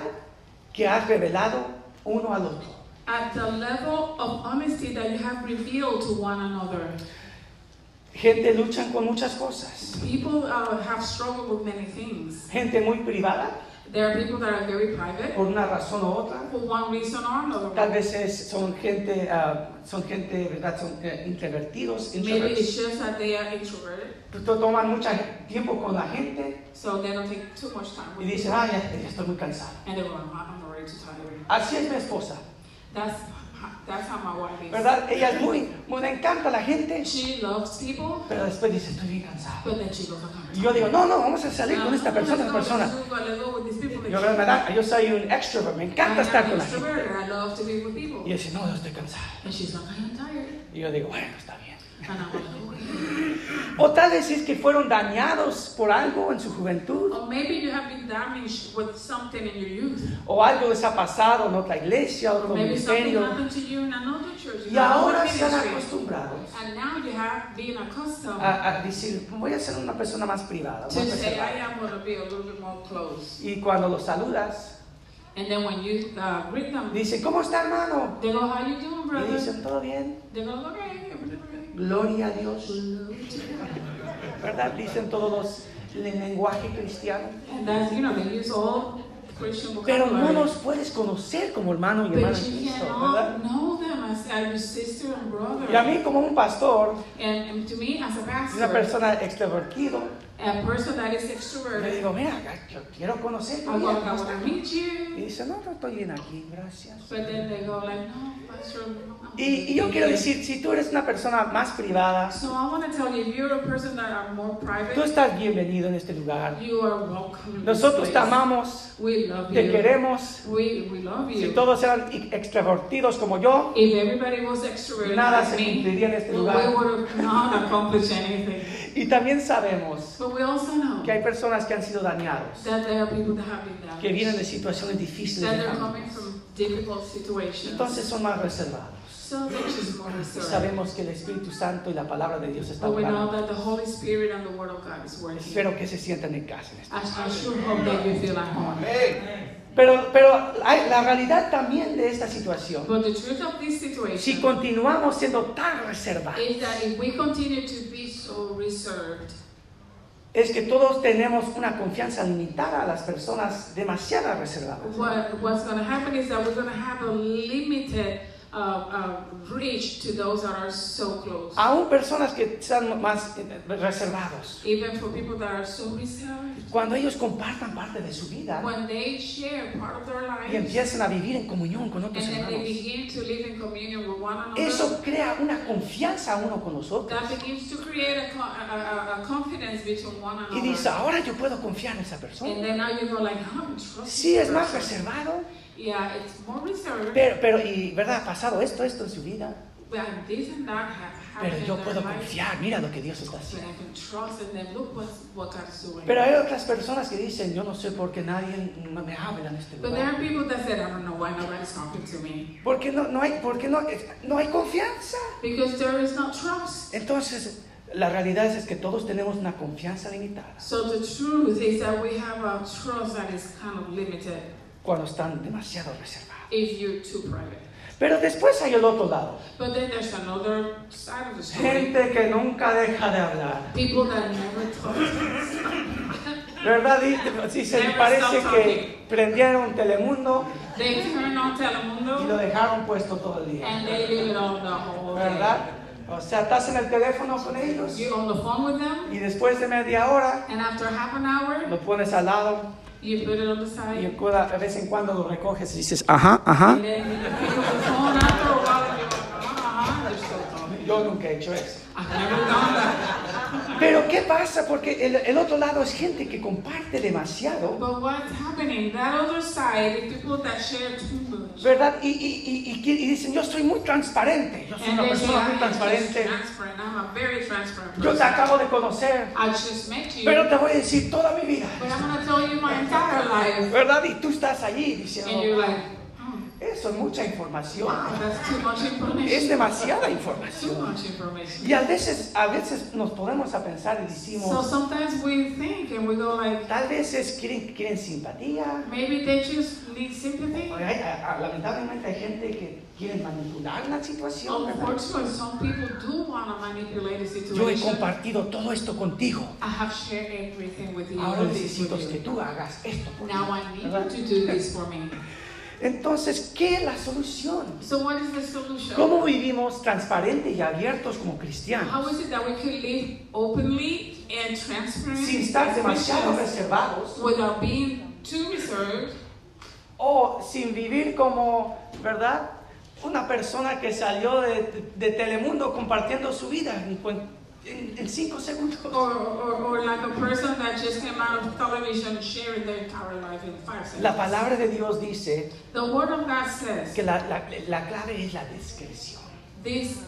que has revelado uno al otro. at the level of honesty that you have revealed to one another. Gente luchan con muchas cosas. People uh, have struggled with many things. Gente muy privada, There are people that are very private por una razón u otra. for one reason or another. Tal vez es- son gente, ah, son gente, ¿verdad? Son eh, introvertidos, Maybe it's just that they are introverted, Toman mucho tiempo con la gente so they don't take too much time y with dicen, people. ah, ya, ya estoy muy cansado. And they're going, I'm already too tired. Así es mi esposa, That's, that's how my wife is. ¿verdad? Ella es muy, muy, le encanta la gente, She loves people, pero después dice, estoy bien cansado. but then she goes, I'm Y yo digo, no, no, vamos a salir con esta persona, esta persona. Yo, me da- yo soy un extrovert, me I encanta am estar con la gente. I love to be with people. Y ella dice, no, yo estoy cansado. And she's like, I am tired. Y yo digo, bueno, está bien. And I'm like, okay. O tal vez es que fueron dañados por algo en su juventud, o algo les ha pasado en otra iglesia, otro ministerio, y ahora están acostumbrados And now you have been accustomed a, a decir, voy a ser una persona más privada. to más say, reservada". I am going to be a little bit more close. Y cuando los saludas, And then when you uh, greet them, dice, ¿cómo está hermano? they go, how you doing, Y brother? dicen, ¿todo bien? They go, okay. Gloria a Dios. ¿Verdad? Dicen todos los el lenguaje cristiano. Pero no nos puedes conocer como hermano y hermana Cristo, ¿verdad? Y a mí como un pastor, una persona extrovertido, le digo, mira, yo quiero conocer tu I vida, want, I ¿cómo want to estás?". meet Y dice, no, no estoy bien aquí, gracias. Y, y yo quiero decir, si tú eres una persona más privada, So I want to tell you, if you're a person that are more tú private, estás bienvenido en este lugar. you are welcome. in this Nosotros te amamos, We love te you. queremos. We, we love Si you. todos eran extrovertidos como yo, If everybody was extroverted nada like se me, cumpliría en este we lugar. would have not accomplished anything. (laughs) Y también sabemos But we also know que hay personas que han sido dañados, that there are people that have been damaged. que vienen de situaciones difíciles. that de they're coming familias. from difficult situations. Entonces son más reservados. Sabemos que el Espíritu Santo y la palabra de Dios están But we know hablando. that the Holy Spirit and the Word of God is working. Espero que se sientan en casa. en este- I, I sure hope that you feel at home. Pero, pero la realidad también de esta situación, But the truth of this si situation continuamos siendo tan reservados, is that if we continue to be so reserved, es que todos tenemos una confianza limitada a las personas demasiado reservadas. what, uh, uh, reach to those that are so close. Aún personas que están más eh, reservados, Even for people that are so reserved, cuando ellos compartan parte de su vida when they share part of their y lives, empiezan a vivir en comunión con otros and then they hermanos, begin to live in communion with one another, eso crea una confianza uno con nosotros. that begins to create a, a, a, confidence between one Y dice, another. ahora yo puedo confiar en esa And persona. then now you go like, I'm trusting Sí, es más person. reservado, Yeah, it's more reserved. pero, pero y verdad, ha pasado esto, esto en su vida, But this and that ha- pero yo puedo confiar, mira lo que Dios está haciendo. Pero hay otras personas que dicen, yo no sé por qué nadie me habla en este But there lugar. are people that said, I don't know why nobody's talking to me. Porque no, no hay, porque no, no hay confianza. Because there is no trust. Entonces, la realidad es, es que todos tenemos una confianza limitada So the truth is that we have a trust that is kind of limited cuando están demasiado reservados. if you're too private. Pero después hay el otro lado. But then there's another side of the story. Gente que nunca deja de hablar. People that never talk. ¿Verdad? Si se Never parece que prendieron Telemundo They turn on y lo Telemundo dejaron puesto todo el día. and they leave it on the whole day. ¿Verdad? O sea, estás en el teléfono con ellos You're on the phone with them, y después de media hora and after half an hour, lo pones al lado you put it on the y side. cuida- de vez en cuando lo recoges y dices, ajá, ajá. And then you pick up the phone after a while and you're like, uh-huh, they're still talking. Yo nunca he hecho eso. I've never done that. Pero ¿qué pasa? Porque el, el otro lado es gente que comparte demasiado, But what's happening? That other side is people that share too much. ¿verdad? Y, y, y, y, y dicen, yo soy muy transparente, yo soy And una say, persona muy transparente, transparent. I'm a very transparent yo te acabo de conocer, I just met you, pero te voy a decir toda mi vida, but I'm tell you my entire life. ¿verdad? Y tú estás allí And diciendo, you're like, eso es mucha información, information. es demasiada información. Y a veces, a veces nos podemos a pensar y So decimos, sometimes we think and we go like, tal vez es, quieren, quieren simpatía. maybe they just need sympathy. Lamentablemente hay gente que quiere manipular la situación. some people do manipulate the Yo he compartido todo esto contigo. I have shared everything with you. Ahora necesito que tú hagas esto por mí, Now I need you to do this for me. (laughs) Entonces, ¿qué es la solución? So what is the solution? ¿Cómo vivimos transparentes y abiertos como cristianos? How is it that we can live openly and transparently Sin estar as demasiado reservados without being too reserved o sin vivir como, ¿verdad? Una persona que salió de, de Telemundo compartiendo su vida en, en- en cinco segundos. or, or, or like a person that just came out of television sharing their entire life in five seconds. La palabra de Dios dice The word of God says que la, la- la clave es la discreción. this,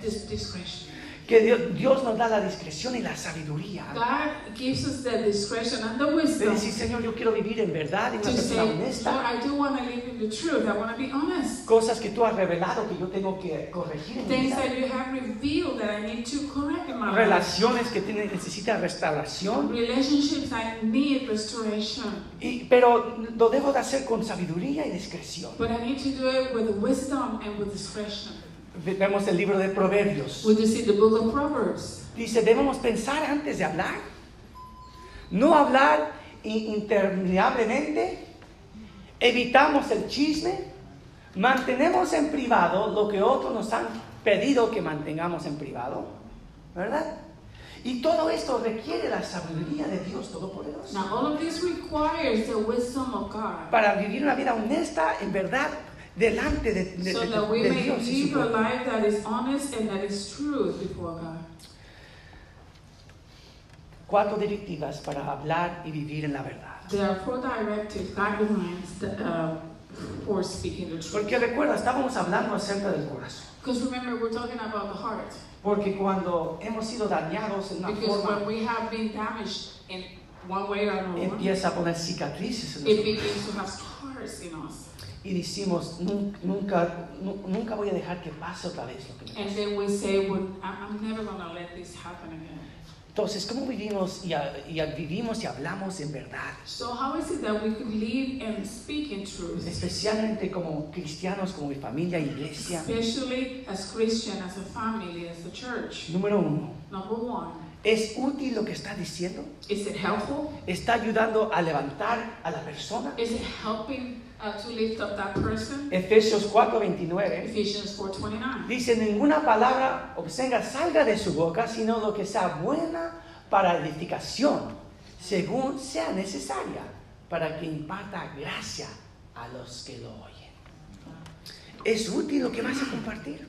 this discretion. Que Dios, Dios nos da la discreción y la sabiduría. God gives us the discretion and the De wisdom decir, Señor, yo quiero vivir en verdad, en una persona say, Lord, honesta. I do want to live in the truth. I want to be honest. Cosas que tú has revelado que yo tengo que corregir en Things vida. that you have revealed that I need to correct in my life. Relaciones que tienen, necesitan restauración. Relationships I need restoration. Y, pero lo debo de hacer con sabiduría y discreción. But I need to do it with wisdom and with discretion. Vemos el libro de Proverbios. Would you see the book of Proverbs? Dice, debemos pensar antes de hablar. No hablar in- interminablemente. Evitamos el chisme. Mantenemos en privado lo que otros nos han pedido que mantengamos en privado. ¿Verdad? Y todo esto requiere la sabiduría de Dios Todopoderoso. Now, all of this requires the wisdom of God Para vivir una vida honesta, en verdad, delante de, de- so that we de may Dios y su live a pueblo. life that is honest and that is truth before God. Cuatro directivas para hablar y vivir en la verdad. There are four directives, guidelines that, uh, for speaking the truth. Porque recuerda, estábamos hablando acerca del corazón. Because remember, we're talking about the heart. Porque cuando hemos sido dañados en una Because when forma, we have been damaged in one way or another, empieza a poner cicatrices en it begins to have scars in us. Y decimos, "Nun- nunca, nu- nunca voy a dejar que pase otra vez lo que me And pasó". then we say, well, I'm I'm never going to let this happen again. Entonces, ¿cómo vivimos y, a- y a- vivimos y hablamos en verdad? So how is it that we could live and speak in truth? Especialmente como cristianos, como mi familia, iglesia. Especially as Christian, as a family, as a church. Número uno, Number one, ¿es útil lo que está diciendo? is it helpful? ¿Está ayudando a levantar a la persona? Is it helping uh, to lift up that person? Efesios 4:29 Ephesians 4.29. dice, ninguna palabra obscena salga de su boca, sino lo que sea buena para edificación, según sea necesaria, para que imparta gracia a los que lo oyen. ¿Es útil lo que vas a compartir?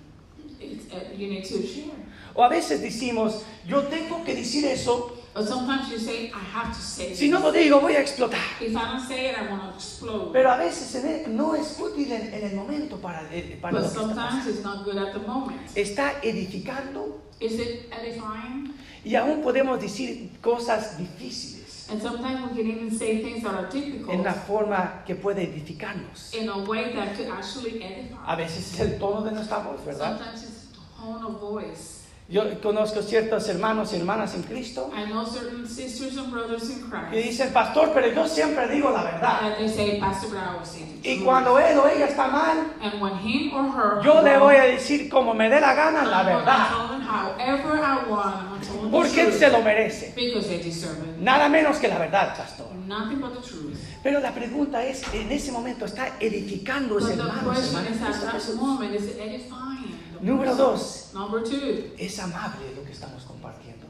Uh, you need to share. O a veces decimos, yo tengo que decir eso, But sometimes you say, I have to say si no lo digo voy a explotar. If I don't say it, I want to explode. Pero a veces en no es útil en, en el momento para, para But lo que está it's not good at the moment. Está edificando Is it edifying? y aún podemos decir cosas difíciles And sometimes we can even say things that are en difficult una forma que puede edificarnos. in a way that could actually edify. A veces es el tono de nuestra voz, ¿verdad? Sometimes it's the tone of voice. Yo conozco ciertos hermanos y hermanas en Cristo I know certain sisters and brothers in Christ dicen, pastor, pero yo siempre digo la verdad. that they say, Pastor, but I will say the Y truth. cuando él o ella está mal, And when him or her yo le voy a decir como me dé la gana la verdad. however I want. I'm Porque él se lo merece. Because they deserve it. Nada menos que la verdad, pastor. Nothing but the truth. Pero la pregunta es, en ese momento está edificando But ese the hermano, question hermanas is en at Cristo that Jesús. moment, is it edifying? Número dos, Number two, es amable lo que estamos compartiendo.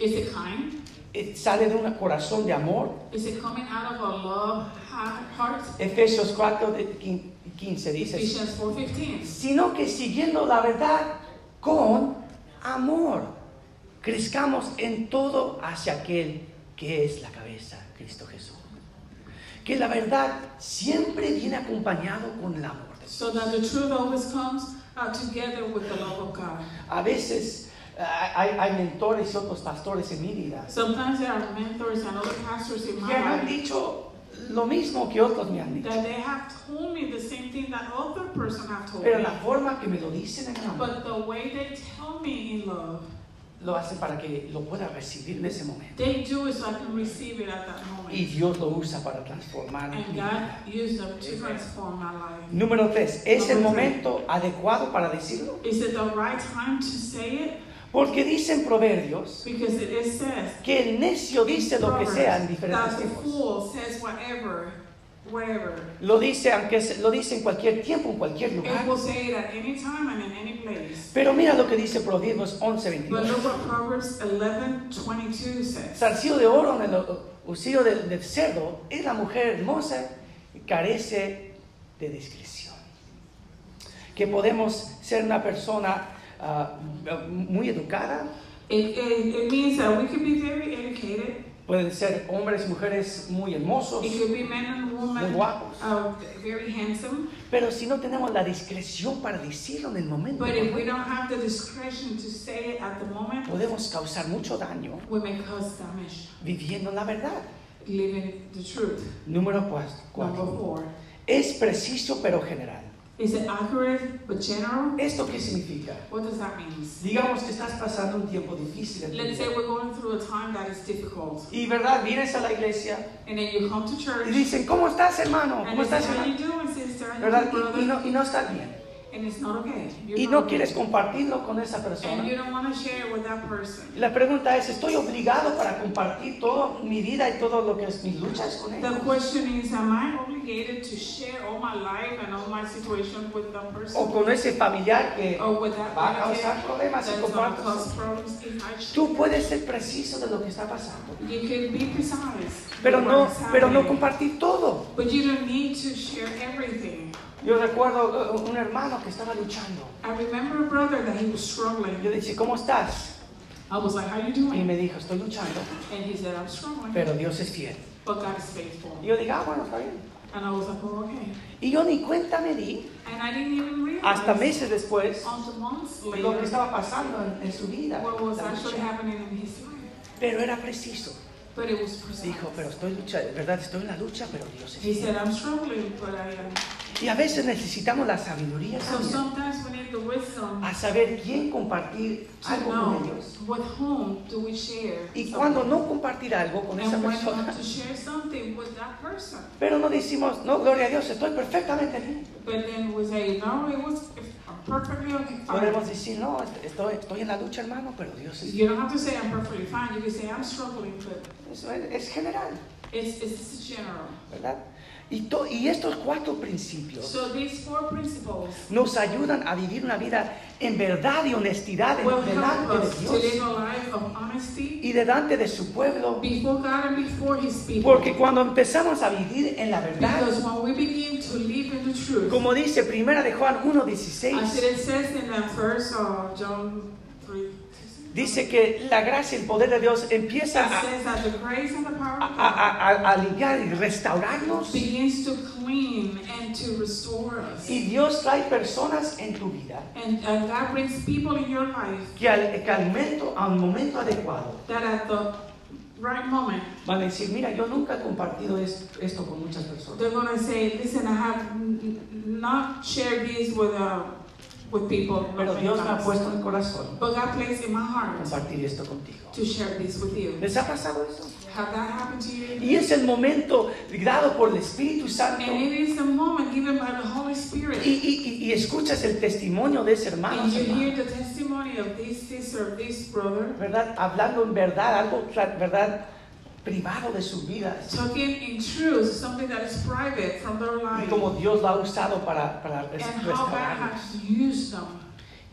is it kind? Eh, Sale de un corazón de amor. Is it coming out of a love heart? Efesios 4, de- quin- 15 dice, Ephesians 4:15. sino que siguiendo la verdad con amor, crezcamos en todo hacia aquel que es la cabeza, Cristo Jesús. Que la verdad siempre viene acompañado con el amor. de Dios. So that the truth always comes uh, together with the love of God. A veces eh, hay, hay mentores y otros pastores en mi vida Sometimes there are mentors and other pastors in my que han life dicho lo mismo que otros me han dicho. that they have told me the same thing that other person have told Pero me. la forma que me lo dicen en amor But the way they tell me in love, lo hacen para que lo pueda recibir en ese momento. they do it so I can receive it at that moment. Y Dios lo usa para transformar mi And vida. God used them to transform my life. Número tres, ¿es el Número tres. momento adecuado para decirlo? Is it the right time to say it? Porque dicen proverbios Because it, says, que el necio dice lo que sea en diferentes tiempos. Lo dice, aunque se- lo dice en cualquier tiempo, en cualquier lugar. will say it at any time and in any place. Pero mira lo que dice Proverbios 11, But 22. look what Proverbs 11 22 says. Zarcillo de oro en el usillo del, del cerdo es la mujer hermosa y carece de discreción. Que podemos ser una persona ah, muy educada, It, it, it means that we could be very educated. Pueden ser hombres y mujeres muy hermosos, It could be men and muy women, guapos, uh, very handsome. pero si no tenemos la discreción para decirlo en el momento, But if we don't have the discretion to say it at the moment, podemos causar mucho daño we may cause damage. viviendo la verdad. Living the truth. Número Number cuatro. four. Es preciso pero general. Is it accurate but general? ¿Esto qué significa? What does that mean? Digamos que estás pasando un tiempo difícil en tu Let's vida. say we're going through a time that is difficult. Y verdad, vienes a la iglesia And then you come to church y dicen, ¿cómo estás hermano? and ¿Cómo estás hermano? doing, sister? ¿Verdad? Y, y no, y no estás bien. And it's not okay. You're Y not no okay. quieres compartirlo con esa And persona. you don't want to share it with that person. Y la pregunta es, ¿estoy obligado para compartir toda mi vida y todo lo que es mis luchas con The él? question is, am I obligated to share all my life and all my situation with that person? O con ese familiar que va a causar problemas to compartes. Tú puedes ser preciso de lo que está pasando, You can be precise. pero no, pero no compartir todo. But you don't need to share everything. Yo recuerdo uh, un hermano que estaba luchando. I remember a brother that he was struggling. Yo dije, ¿cómo estás? I was like, how you Y doing? me dijo, estoy luchando, And he said, I'm struggling. pero Dios es fiel. But God is faithful. Y yo dije, ah, bueno, está bien. And I was like, oh, okay. Y yo ni cuenta me di, And I didn't even realize hasta meses después, months lo que later estaba pasando en, en su vida. what was actually happening in his life. Pero era preciso. But it was precise. Dijo, pero estoy luchando, verdad, estoy en la lucha, pero Dios es He fiel. said, I'm struggling, but I am. Y a veces necesitamos la sabiduría So a saber quién compartir to algo con ellos. with whom do we share. Y cuando no compartir algo con esa and persona, to share something with that person. pero no decimos, no, gloria a Dios, estoy perfectamente bien. But then we say, no, it was perfectly okay. fine." Podemos decir, no, estoy, estoy en la lucha, hermano, pero Dios es You don't have to say I'm perfectly fine. You can say I'm struggling, but Eso es, es general, it's, it's general. ¿verdad? Y, to- y estos cuatro principios So these four principles nos ayudan a vivir una vida en verdad y honestidad delante de us to live Dios a life of honesty y delante de su pueblo. people. Porque cuando empezamos a vivir en la verdad, Because when we begin to live in the truth, como dice Primera de Juan as 1.16, dice que la gracia y el poder de Dios empieza a, that a, a- a- a limpiar y restaurarnos. begins to clean and to restore us. Y Dios trae personas en tu vida And, and God brings people in your life que al, que al momento, al momento adecuado that at the right moment, van a decir, mira, yo nunca he compartido es- esto con muchas personas. they're going to say, listen, I have not shared this with, uh, with people. Pero Dios me ha puesto en el corazón But God placed in my heart compartir esto contigo. to share this with you. ¿Les ha pasado eso? Have that happened to you? Y es el momento dado por el Espíritu Santo And it is a moment given by the Holy Spirit. y, y- y- y escuchas el testimonio de ese hermano, And you hear the testimony of this sister, this brother, ¿verdad? Hablando en verdad, algo, ¿verdad? Privado de sus vidas. talking in truth, something that is private from their Y life, como Dios lo ha usado para, para restaurarnos.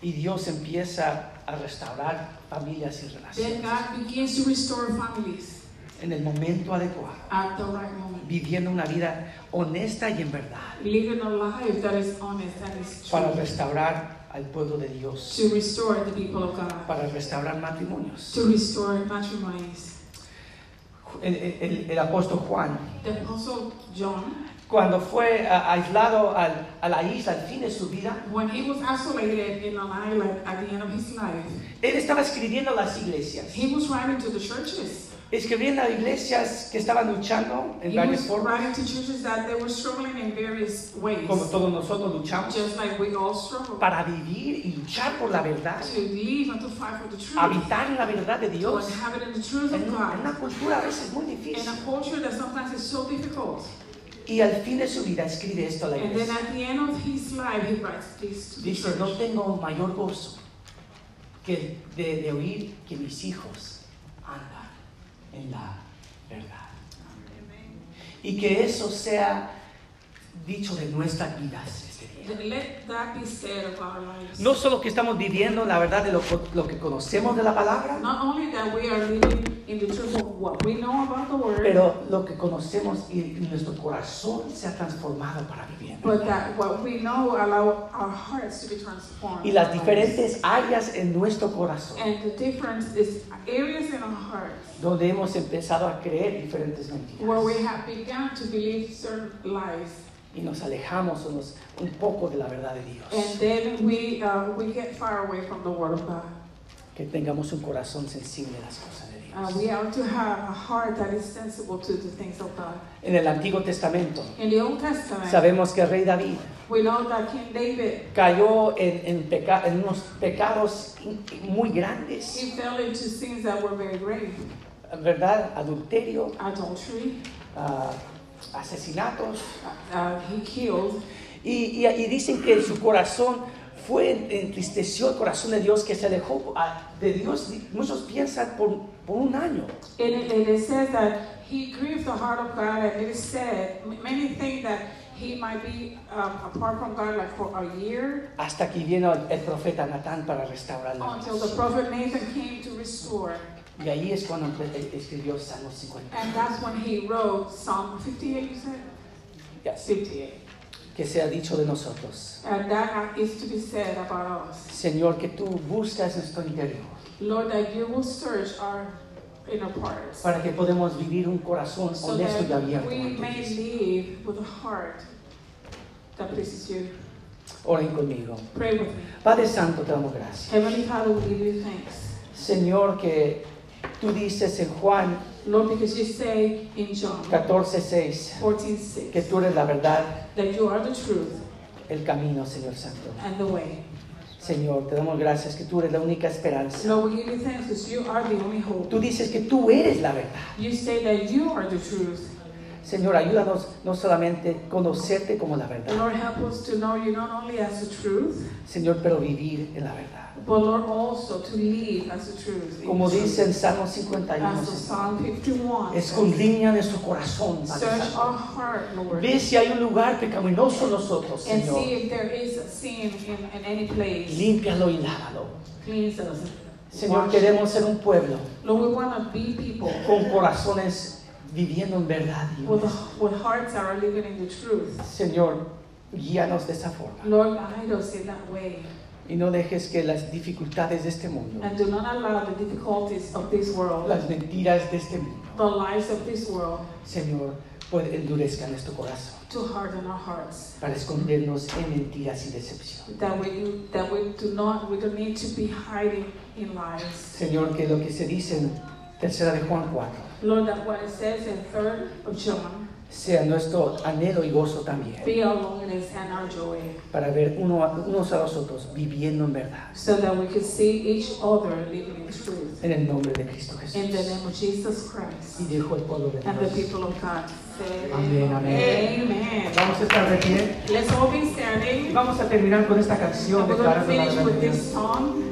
Y Dios empieza a restaurar familias y Then relaciones. God begins to restore families. en el momento adecuado, at the right moment. viviendo una vida honesta y en verdad, Living a life that is honest and is para true. restaurar al pueblo de Dios, To restore the people of God. para restaurar matrimonios. To restore matrimonies. El, el- el apóstol Juan, The Apostle John, cuando fue aislado al- a la isla al fin de su vida, when he was isolated in an island at the end of his life, él estaba escribiendo a las iglesias, he was writing to the escribiendo a iglesias que estaban luchando en He varias formas, writing to churches that they were struggling in various ways. como todos nosotros luchamos, Just like we all struggle. para vivir y luchar por la verdad, habitar en la verdad de Dios, en una, en God. una cultura a veces muy difícil. a culture that sometimes is so difficult. Y al fin de su vida escribe esto a la iglesia. Dice, no tengo mayor gozo que de, de oír que mis hijos en la verdad. Y que eso sea dicho de nuestras vidas. Let that be said of our lives. No solo que estamos viviendo la verdad de lo, lo que conocemos de la palabra, Not only that we are living in the truth of what we know about the word, pero lo que conocemos y, nuestro corazón se ha transformado para vivir. en but verdad. that what we know allow our hearts to be transformed. Y las diferentes áreas en nuestro corazón, And the difference is areas in our hearts donde hemos empezado a creer diferentes where we mentiras. have begun to believe certain lies. Y nos alejamos unos- un poco de la verdad de Dios. And then we, uh, we get far away from the word of God. Que tengamos un corazón sensible a las cosas de Uh, Dios. we are to have a heart that is sensible to the things of God. En el Antiguo Testamento In the Old Testament, sabemos que el rey David we know that King David, cayó en, en peca- en unos pecados muy grandes, he fell into sins that were very grave. ¿verdad? Adulterio, Adultery, asesinatos. uh, he killed, Y, y- y dicen que su corazón fue, entristeció el corazón de Dios, que se alejó ah, de Dios. Muchos piensan por, por un año. and it, and it says that he grieved the heart of God, and it is said, many think that he might be um, apart from God like for a year, Hasta que vino el, profeta Natán para restaurar la until the prophet Nathan came to restore. Y ahí es cuando empe- escribió Salmo 50. And that's when he wrote Psalm 58, you said? Yes. 58. Que sea dicho de nosotros. And that is to be said about us. Señor, que tú buscas nuestro interior Lord, that you will search our inner parts. para que podamos vivir un corazón So honesto y that abierto. we ante may live with a heart that pleases you. Oren conmigo. Pray with me. Padre Santo, te damos gracias. Heavenly Father, we give you thanks. Señor, que tú dices en Juan Lord, because you say in John 14, 6, 14 6 que tú eres la verdad, that you are the truth el camino, Señor Santo. and the way. Señor, te damos gracias que tú eres la única esperanza. Lord, we give you thanks because you are the only hope. Tú dices que tú eres la verdad. You say that you are the truth. Señor, ayúdanos no solamente conocerte como la verdad, Lord, help us to know you not only as the truth, Señor, pero vivir en la verdad. But Lord, also to live as the truth. Como dice en Salmo 51, As the Señor, Psalm 51 says, escondriña nuestro corazón, Padre Search Santo. our heart, Lord, Ve si hay un lugar pecaminoso en nosotros, and Señor. see if there is a sin in, in any place. Límpialo y lávalo. Señor, queremos ser un pueblo Lord, we want to be people con corazones viviendo en verdad. Señor, guíanos de esa forma. Lord, guide us in that way. Y no dejes que las dificultades de este mundo, And do not allow the difficulties of this world, las mentiras de este mundo, the lies of this world, Señor, pues endurezcan nuestro corazón to harden our hearts. para escondernos en mentiras y decepción. That we do, that we do not, we don't need to be hiding in lies. Señor, que lo que se dice en tercera de Juan 4 Lord, that what it says in 3rd of John, sea nuestro anhelo y gozo también be our loneliness and our joy, para ver uno unos a los otros viviendo en verdad. so that we could see each other living in truth. En el nombre de Cristo Jesús. In the name of Jesus Christ. Y dijo el pueblo de And the people of God Amén, amén. Amen. Vamos a estar de pie. Let's all be standing. Vamos a terminar con esta canción And we're going to declarando la finish with this song.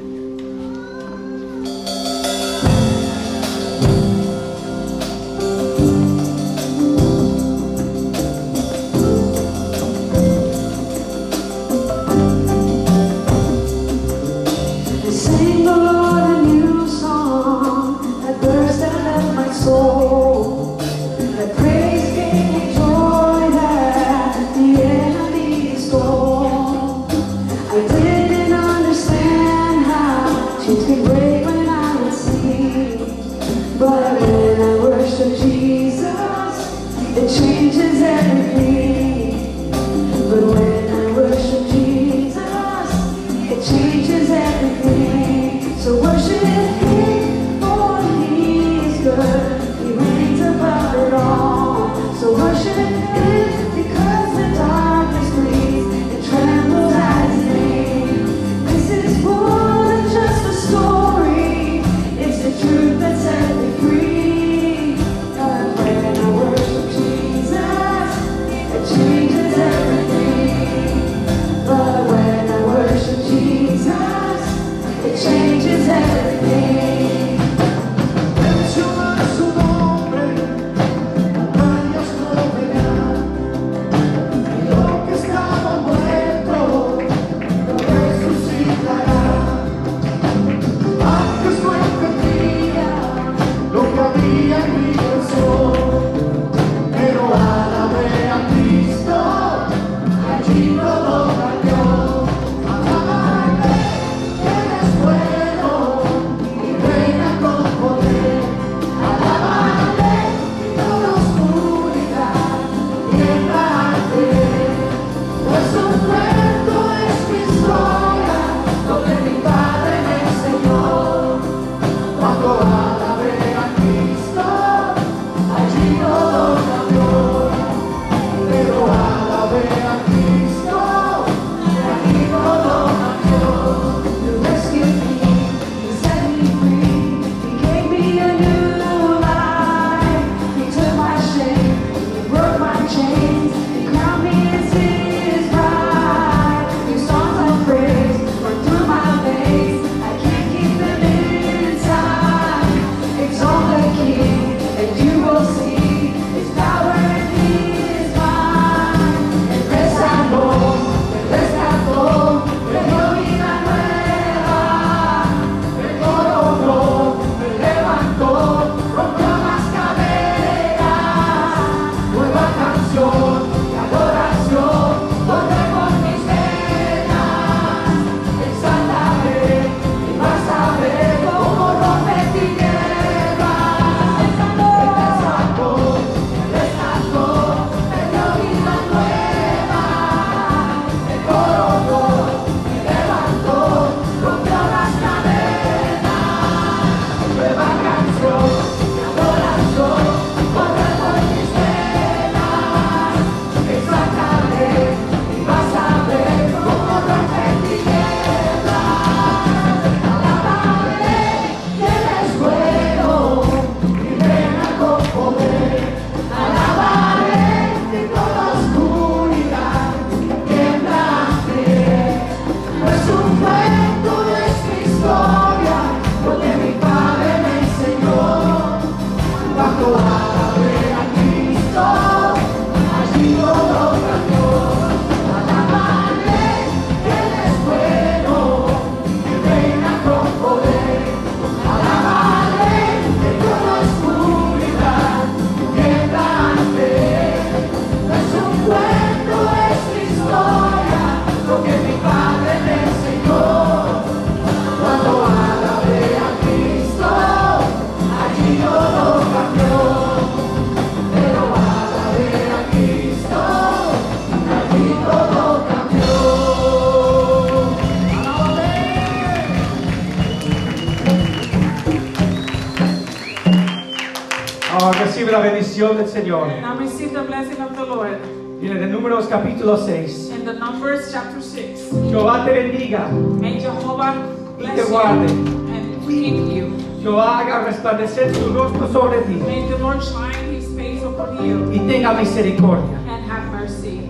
Señor. Now receive the blessing of the Lord. Viene de Números capítulo 6. In the Numbers chapter 6. Jehová te bendiga, May Jehovah bless te you guarde. and keep you. Jehová haga resplandecer su rostro sobre ti May the Lord shine his face upon you y tenga misericordia. and have mercy.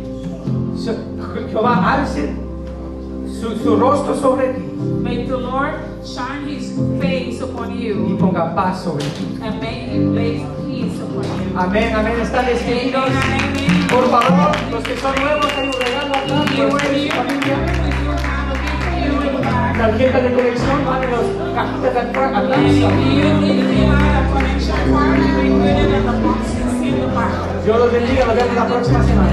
Je- Jehová alce su, su rostro sobre ti May the Lord shine his face upon y you ponga paz sobre ti. and may he place. Amén, amén. Están despedidos. Por favor, los que son nuevos, hay un regalo acá. Tarjeta de colección, van los cajitas de atrás. Dios los bendiga, nos vemos la próxima semana.